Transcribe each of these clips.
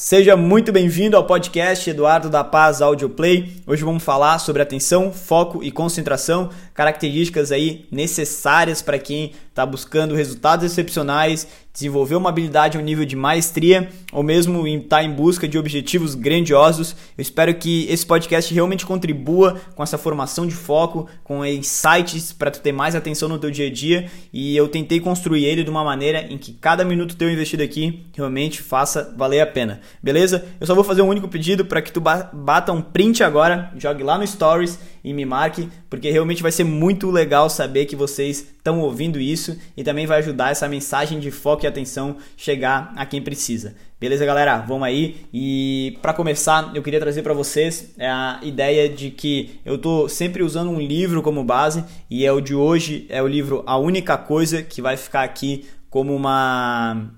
Seja muito bem-vindo ao podcast Eduardo da Paz Audio Play. Hoje vamos falar sobre atenção, foco e concentração, características aí necessárias para quem está buscando resultados excepcionais, desenvolver uma habilidade a um nível de maestria ou mesmo estar tá em busca de objetivos grandiosos. Eu espero que esse podcast realmente contribua com essa formação de foco, com insights para tu ter mais atenção no teu dia a dia e eu tentei construir ele de uma maneira em que cada minuto teu investido aqui realmente faça valer a pena. Beleza? Eu só vou fazer um único pedido para que tu bata um print agora, jogue lá no stories e me marque, porque realmente vai ser muito legal saber que vocês estão ouvindo isso e também vai ajudar essa mensagem de foco e atenção chegar a quem precisa. Beleza, galera? Vamos aí. E para começar, eu queria trazer para vocês a ideia de que eu tô sempre usando um livro como base e é o de hoje é o livro A Única Coisa que vai ficar aqui como uma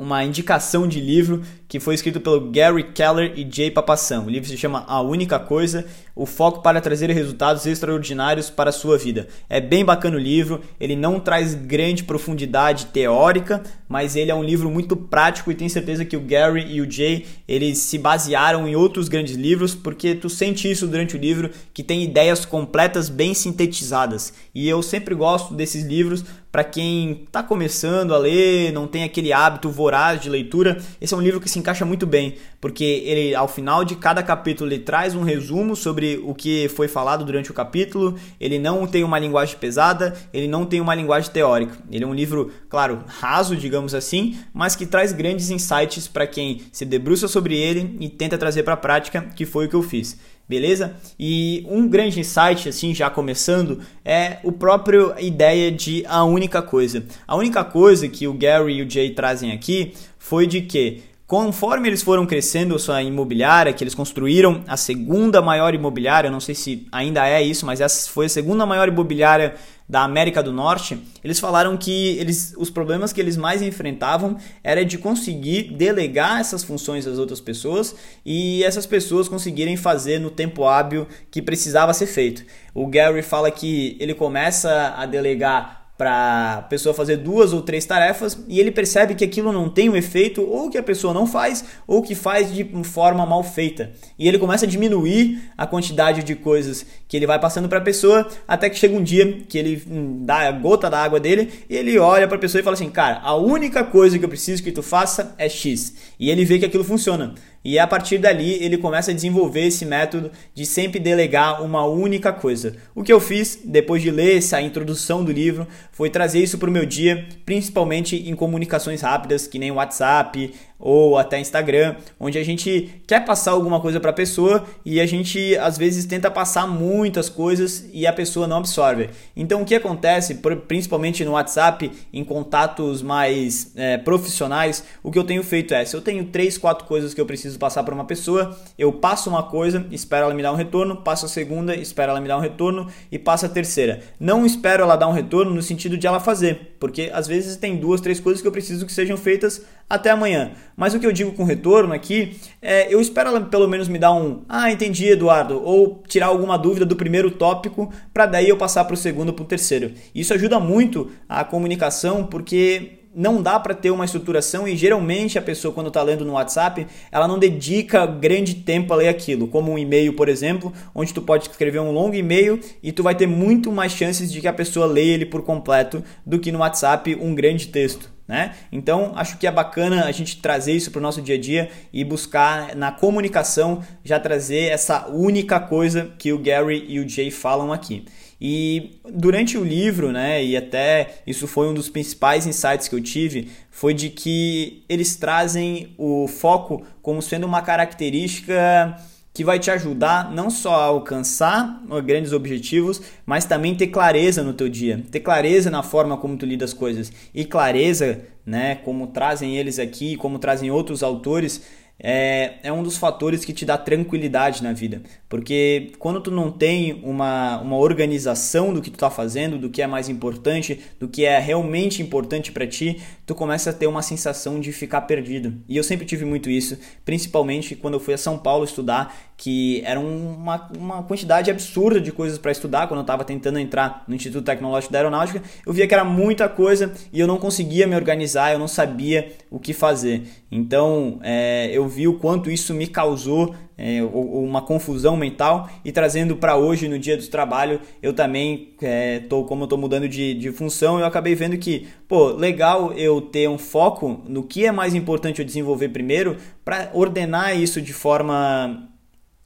uma indicação de livro que foi escrito pelo Gary Keller e Jay Papasan. O livro se chama A Única Coisa, o foco para trazer resultados extraordinários para a sua vida. É bem bacana o livro, ele não traz grande profundidade teórica, mas ele é um livro muito prático e tenho certeza que o Gary e o Jay, eles se basearam em outros grandes livros, porque tu sente isso durante o livro, que tem ideias completas bem sintetizadas. E eu sempre gosto desses livros para quem está começando a ler, não tem aquele hábito voraz de leitura. Esse é um livro que se encaixa muito bem, porque ele ao final de cada capítulo ele traz um resumo sobre o que foi falado durante o capítulo. Ele não tem uma linguagem pesada, ele não tem uma linguagem teórica. Ele é um livro, claro, raso, digamos assim, mas que traz grandes insights para quem se debruça sobre ele e tenta trazer para a prática, que foi o que eu fiz beleza? E um grande insight, assim, já começando, é o próprio ideia de a única coisa. A única coisa que o Gary e o Jay trazem aqui foi de que Conforme eles foram crescendo sua imobiliária, que eles construíram a segunda maior imobiliária, não sei se ainda é isso, mas essa foi a segunda maior imobiliária da América do Norte, eles falaram que eles, os problemas que eles mais enfrentavam era de conseguir delegar essas funções às outras pessoas e essas pessoas conseguirem fazer no tempo hábil que precisava ser feito. O Gary fala que ele começa a delegar para a pessoa fazer duas ou três tarefas e ele percebe que aquilo não tem um efeito ou que a pessoa não faz ou que faz de forma mal feita. E ele começa a diminuir a quantidade de coisas que ele vai passando para a pessoa até que chega um dia que ele hum, dá a gota da água dele e ele olha para a pessoa e fala assim: "Cara, a única coisa que eu preciso que tu faça é X". E ele vê que aquilo funciona. E a partir dali ele começa a desenvolver esse método de sempre delegar uma única coisa. O que eu fiz depois de ler essa introdução do livro foi trazer isso para o meu dia, principalmente em comunicações rápidas, que nem WhatsApp, ou até Instagram, onde a gente quer passar alguma coisa para a pessoa e a gente às vezes tenta passar muitas coisas e a pessoa não absorve. Então o que acontece, principalmente no WhatsApp, em contatos mais é, profissionais, o que eu tenho feito é, se eu tenho três, quatro coisas que eu preciso passar para uma pessoa, eu passo uma coisa, espero ela me dar um retorno, passo a segunda, espero ela me dar um retorno e passo a terceira. Não espero ela dar um retorno no sentido de ela fazer, porque às vezes tem duas, três coisas que eu preciso que sejam feitas até amanhã. Mas o que eu digo com retorno aqui é eu espero ela pelo menos me dar um ah, entendi, Eduardo, ou tirar alguma dúvida do primeiro tópico para daí eu passar para o segundo para o terceiro. Isso ajuda muito a comunicação porque não dá para ter uma estruturação e geralmente a pessoa quando está lendo no WhatsApp, ela não dedica grande tempo a ler aquilo, como um e-mail, por exemplo, onde tu pode escrever um longo e-mail e tu vai ter muito mais chances de que a pessoa leia ele por completo do que no WhatsApp um grande texto. Né? Então, acho que é bacana a gente trazer isso para o nosso dia a dia e buscar na comunicação já trazer essa única coisa que o Gary e o Jay falam aqui. E durante o livro, né, e até isso foi um dos principais insights que eu tive, foi de que eles trazem o foco como sendo uma característica que vai te ajudar não só a alcançar grandes objetivos, mas também ter clareza no teu dia, ter clareza na forma como tu lida as coisas e clareza, né, como trazem eles aqui, como trazem outros autores, é, é um dos fatores que te dá tranquilidade na vida. Porque quando tu não tem uma, uma organização do que tu está fazendo, do que é mais importante, do que é realmente importante para ti, tu começa a ter uma sensação de ficar perdido. E eu sempre tive muito isso, principalmente quando eu fui a São Paulo estudar, que era uma, uma quantidade absurda de coisas para estudar. Quando eu estava tentando entrar no Instituto Tecnológico da Aeronáutica, eu via que era muita coisa e eu não conseguia me organizar, eu não sabia o que fazer. Então é, eu vi o quanto isso me causou é, uma confusão mental. E trazendo para hoje no dia do trabalho eu também é, tô como eu tô mudando de, de função eu acabei vendo que pô legal eu ter um foco no que é mais importante eu desenvolver primeiro para ordenar isso de forma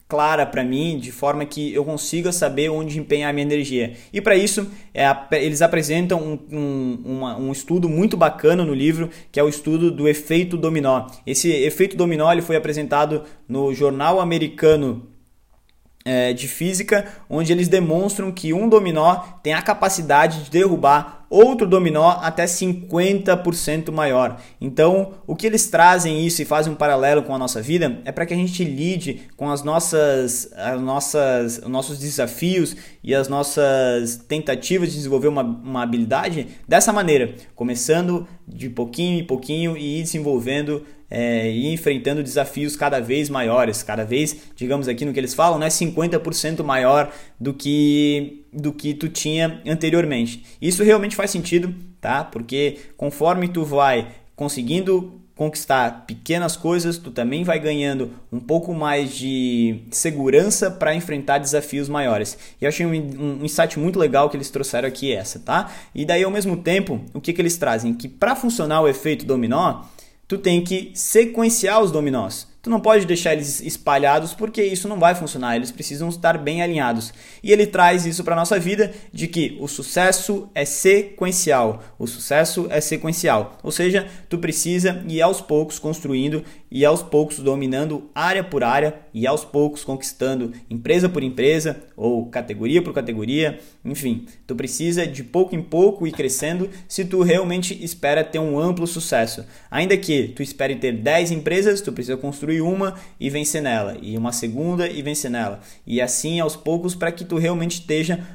clara para mim, de forma que eu consiga saber onde empenhar minha energia. E para isso, é, eles apresentam um, um, uma, um, estudo muito bacana no livro, que é o estudo do efeito dominó. Esse efeito dominó ele foi apresentado no jornal americano é, de física, onde eles demonstram que um dominó tem a capacidade de derrubar outro dominó até 50% maior. Então, o que eles trazem isso e fazem um paralelo com a nossa vida é para que a gente lide com as nossas, as nossas, os nossos desafios e as nossas tentativas de desenvolver uma, uma habilidade dessa maneira, começando de pouquinho em pouquinho e desenvolvendo é, e enfrentando desafios cada vez maiores, cada vez, digamos aqui no que eles falam, né, 50% maior do que do que tu tinha anteriormente. Isso realmente faz sentido, tá? Porque conforme tu vai conseguindo conquistar pequenas coisas, tu também vai ganhando um pouco mais de segurança para enfrentar desafios maiores. E eu achei um, um, insight muito legal que eles trouxeram aqui essa, tá? E daí ao mesmo tempo, o que, que eles trazem? Que para funcionar o efeito dominó, tu tem que sequenciar os dominós. Tu não pode deixar eles espalhados porque isso não vai funcionar, eles precisam estar bem alinhados. E ele traz isso para a nossa vida de que o sucesso é sequencial. O sucesso é sequencial. Ou seja, tu precisa ir aos poucos construindo e aos poucos dominando área por área e aos poucos conquistando empresa por empresa ou categoria por categoria, enfim, tu precisa de pouco em pouco ir crescendo se tu realmente espera ter um amplo sucesso. Ainda que tu espere ter 10 empresas, tu precisa construir uma e vencer nela, e uma segunda e vencer nela. E assim aos poucos para que tu realmente esteja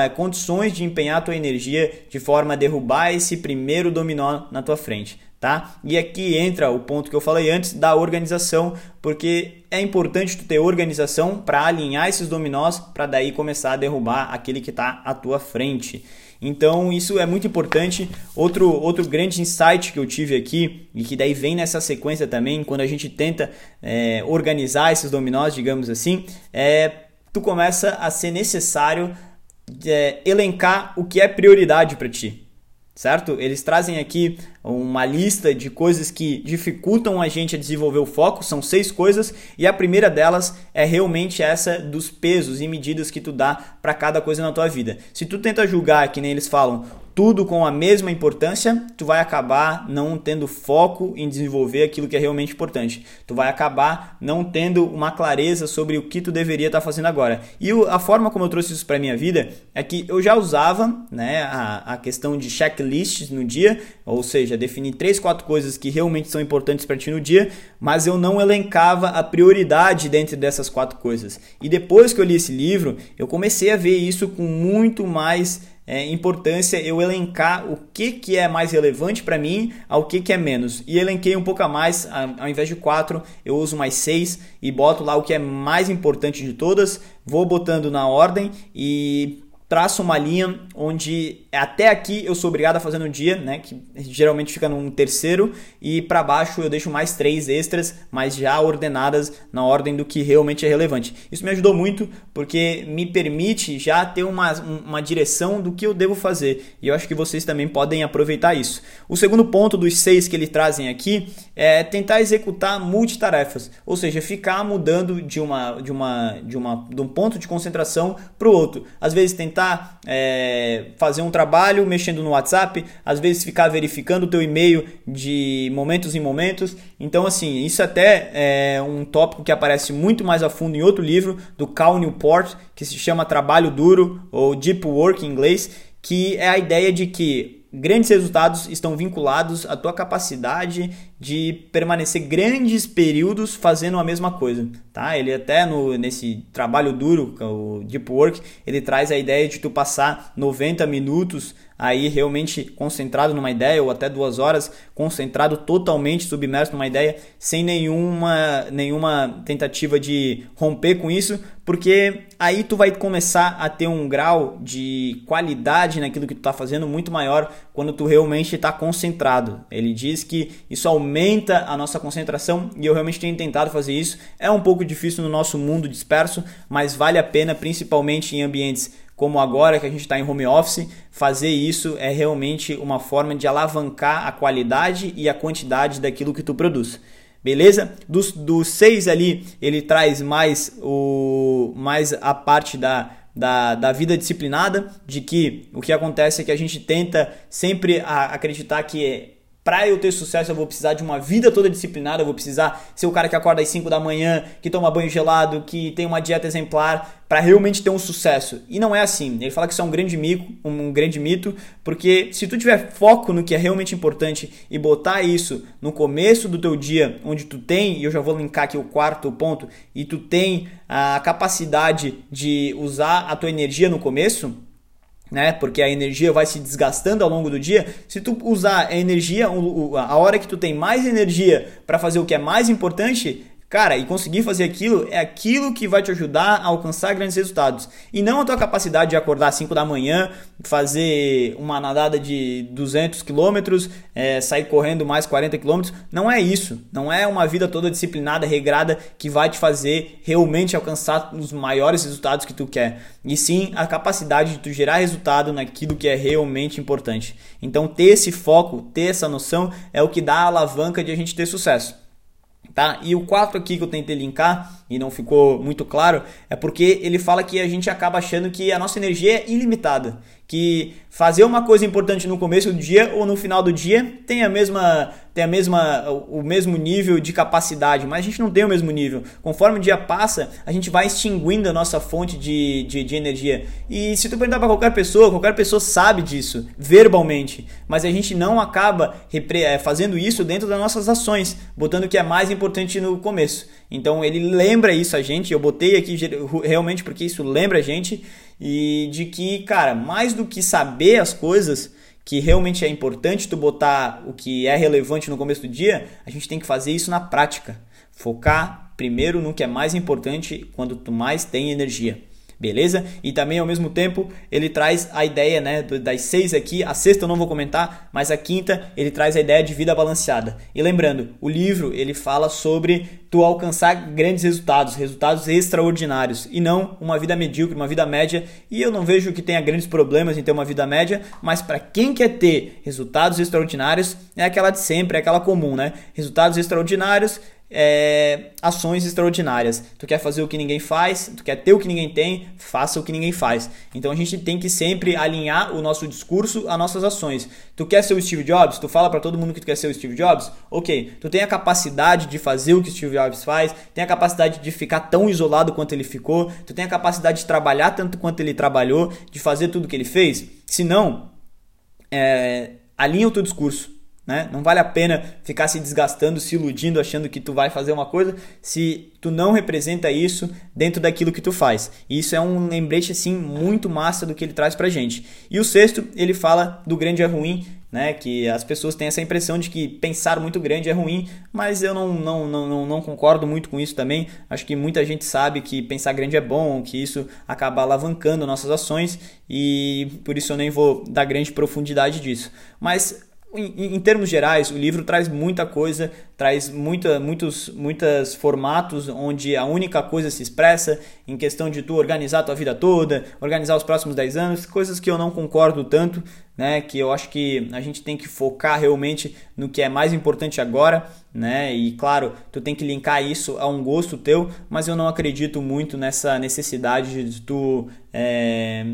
é, condições de empenhar tua energia de forma a derrubar esse primeiro dominó na tua frente tá? E aqui entra o ponto que eu falei antes da organização, porque é importante tu ter organização para alinhar esses dominós para daí começar a derrubar aquele que está à tua frente. Então isso é muito importante. Outro, outro grande insight que eu tive aqui e que daí vem nessa sequência também, quando a gente tenta é, organizar esses dominós, digamos assim, é tu começa a ser necessário é, elencar o que é prioridade para ti certo? Eles trazem aqui uma lista de coisas que dificultam a gente a desenvolver o foco, são seis coisas, e a primeira delas é realmente essa dos pesos e medidas que tu dá para cada coisa na tua vida. Se tu tenta julgar, que nem eles falam, tudo com a mesma importância, tu vai acabar não tendo foco em desenvolver aquilo que é realmente importante. Tu vai acabar não tendo uma clareza sobre o que tu deveria estar tá fazendo agora. E a forma como eu trouxe isso para minha vida é que eu já usava, né, a, a questão de checklists no dia, ou seja, definir três, quatro coisas que realmente são importantes para ti no dia, mas eu não elencava a prioridade dentro dessas quatro coisas. E depois que eu li esse livro, eu comecei a ver isso com muito mais é, importância eu elencar o que, que é mais relevante para mim ao que, que é menos. E elenquei um pouco a mais, ao invés de quatro, eu uso mais seis e boto lá o que é mais importante de todas, vou botando na ordem e traço uma linha onde até aqui eu sou obrigado a fazer no dia, né, que geralmente fica num terceiro e para baixo eu deixo mais três extras, mas já ordenadas na ordem do que realmente é relevante. Isso me ajudou muito porque me permite já ter uma, uma direção do que eu devo fazer e eu acho que vocês também podem aproveitar isso. O segundo ponto dos seis que eles trazem aqui é tentar executar multitarefas, ou seja, ficar mudando de uma de uma de uma de um ponto de concentração para o outro. Às vezes tentar tentar é, fazer um trabalho mexendo no WhatsApp, às vezes ficar verificando o teu e-mail de momentos em momentos. Então, assim, isso até é um tópico que aparece muito mais a fundo em outro livro do Cal Newport, que se chama Trabalho Duro ou Deep Work em inglês, que é a ideia de que grandes resultados estão vinculados à tua capacidade de permanecer grandes períodos fazendo a mesma coisa, tá? Ele até no, nesse trabalho duro, é o Deep Work, ele traz a ideia de tu passar 90 minutos aí realmente concentrado numa ideia ou até duas horas concentrado totalmente submerso numa ideia sem nenhuma nenhuma tentativa de romper com isso porque aí tu vai começar a ter um grau de qualidade naquilo que tu está fazendo muito maior quando tu realmente está concentrado. Ele diz que isso aumenta a nossa concentração e eu realmente tenho tentado fazer isso. É um pouco difícil no nosso mundo disperso, mas vale a pena, principalmente em ambientes como agora que a gente está em home office, fazer isso é realmente uma forma de alavancar a qualidade e a quantidade daquilo que tu produz. Beleza? Dos, dos seis ali, ele traz mais, o, mais a parte da, da, da vida disciplinada, de que o que acontece é que a gente tenta sempre acreditar que para eu ter sucesso, eu vou precisar de uma vida toda disciplinada, eu vou precisar ser o cara que acorda às 5 da manhã, que toma banho gelado, que tem uma dieta exemplar, para realmente ter um sucesso. E não é assim. Ele fala que isso é um grande mito, um grande mito, porque se tu tiver foco no que é realmente importante e botar isso no começo do teu dia, onde tu tem, e eu já vou linkar aqui o quarto ponto, e tu tem a capacidade de usar a tua energia no começo, né? Porque a energia vai se desgastando ao longo do dia. Se tu usar a energia, a hora que tu tem mais energia para fazer o que é mais importante, Cara, e conseguir fazer aquilo é aquilo que vai te ajudar a alcançar grandes resultados. E não a tua capacidade de acordar às 5 da manhã, fazer uma nadada de 200 quilômetros, é, sair correndo mais 40 quilômetros. Não é isso. Não é uma vida toda disciplinada, regrada, que vai te fazer realmente alcançar os maiores resultados que tu quer. E sim a capacidade de tu gerar resultado naquilo que é realmente importante. Então ter esse foco, ter essa noção é o que dá a alavanca de a gente ter sucesso. Tá? E o 4 aqui que eu tentei linkar e não ficou muito claro é porque ele fala que a gente acaba achando que a nossa energia é ilimitada, que fazer uma coisa importante no começo do dia ou no final do dia tem a mesma tem a mesma o mesmo nível de capacidade, mas a gente não tem o mesmo nível. Conforme o dia passa, a gente vai extinguindo a nossa fonte de, de, de energia. E se tu perguntar para qualquer pessoa, qualquer pessoa sabe disso verbalmente, mas a gente não acaba eh, fazendo isso dentro das nossas ações, botando o que é mais importante no começo. Então ele lembra isso a gente, eu botei aqui realmente porque isso lembra a gente e de que, cara, mais do que saber as coisas, que realmente é importante tu botar o que é relevante no começo do dia, a gente tem que fazer isso na prática. Focar primeiro no que é mais importante quando tu mais tem energia beleza? E também ao mesmo tempo ele traz a ideia, né, das seis aqui, a sexta eu não vou comentar, mas a quinta ele traz a ideia de vida balanceada. E lembrando, o livro ele fala sobre tu alcançar grandes resultados, resultados extraordinários e não uma vida medíocre, uma vida média. E eu não vejo que tenha grandes problemas em ter uma vida média, mas para quem quer ter resultados extraordinários é aquela de sempre, é aquela comum, né? Resultados extraordinários é, ações extraordinárias. Tu quer fazer o que ninguém faz, tu quer ter o que ninguém tem, faça o que ninguém faz. Então a gente tem que sempre alinhar o nosso discurso às nossas ações. Tu quer ser o Steve Jobs? Tu fala para todo mundo que tu quer ser o Steve Jobs? Ok, tu tem a capacidade de fazer o que o Steve Jobs faz, tem a capacidade de ficar tão isolado quanto ele ficou, tu tem a capacidade de trabalhar tanto quanto ele trabalhou, de fazer tudo que ele fez? Se não, é, alinha o teu discurso né? Não vale a pena ficar se desgastando, se iludindo, achando que tu vai fazer uma coisa se tu não representa isso dentro daquilo que tu faz. E isso é um lembrete assim muito massa do que ele traz pra gente. E o sexto, ele fala do grande é ruim, né? Que as pessoas têm essa impressão de que pensar muito grande é ruim, mas eu não, não, não, não, concordo muito com isso também. Acho que muita gente sabe que pensar grande é bom, que isso acaba alavancando nossas ações e por isso eu nem vou dar grande profundidade disso. Mas em, em, termos gerais, o livro traz muita coisa, traz muita, muitos muitos formatos onde a única coisa se expressa em questão de tu organizar a tua vida toda, organizar os próximos 10 anos, coisas que eu não concordo tanto, né? Que eu acho que a gente tem que focar realmente no que é mais importante agora, né? E claro, tu tem que linkar isso a um gosto teu, mas eu não acredito muito nessa necessidade de tu. É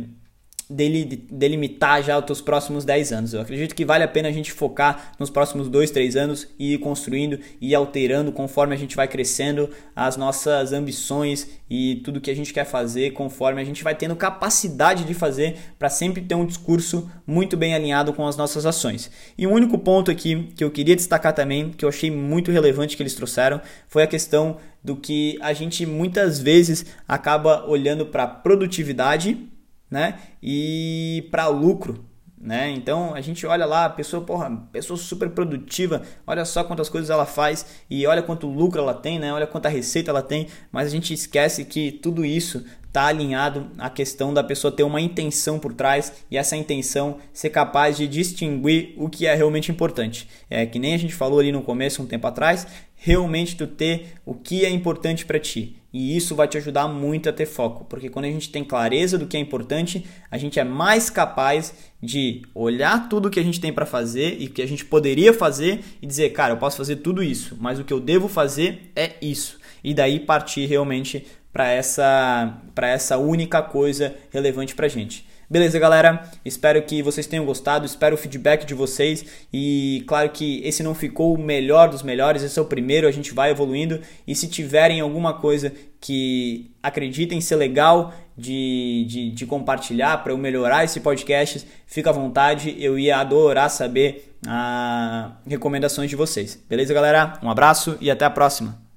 delimitar já os teus próximos 10 anos. Eu acredito que vale a pena a gente focar nos próximos 2, 3 anos e ir construindo e alterando conforme a gente vai crescendo as nossas ambições e tudo que a gente quer fazer, conforme a gente vai tendo capacidade de fazer para sempre ter um discurso muito bem alinhado com as nossas ações. E um único ponto aqui que eu queria destacar também, que eu achei muito relevante que eles trouxeram, foi a questão do que a gente muitas vezes acaba olhando para produtividade né? E para lucro, né? Então a gente olha lá, pessoa, porra, pessoa super produtiva, olha só quantas coisas ela faz e olha quanto lucro ela tem, né? Olha quanta receita ela tem, mas a gente esquece que tudo isso está alinhado à questão da pessoa ter uma intenção por trás e essa intenção ser capaz de distinguir o que é realmente importante. É que nem a gente falou ali no começo, um tempo atrás, realmente tu ter o que é importante para ti. E isso vai te ajudar muito a ter foco, porque quando a gente tem clareza do que é importante, a gente é mais capaz de olhar tudo que a gente tem para fazer e que a gente poderia fazer e dizer, cara, eu posso fazer tudo isso, mas o que eu devo fazer é isso. E daí partir realmente para essa, essa única coisa relevante para gente. Beleza, galera? Espero que vocês tenham gostado, espero o feedback de vocês e claro que esse não ficou o melhor dos melhores, esse é o primeiro, a gente vai evoluindo e se tiverem alguma coisa que acreditem ser legal de, de, de compartilhar para eu melhorar esse podcast, fica à vontade, eu ia adorar saber as ah, recomendações de vocês. Beleza, galera? Um abraço e até a próxima!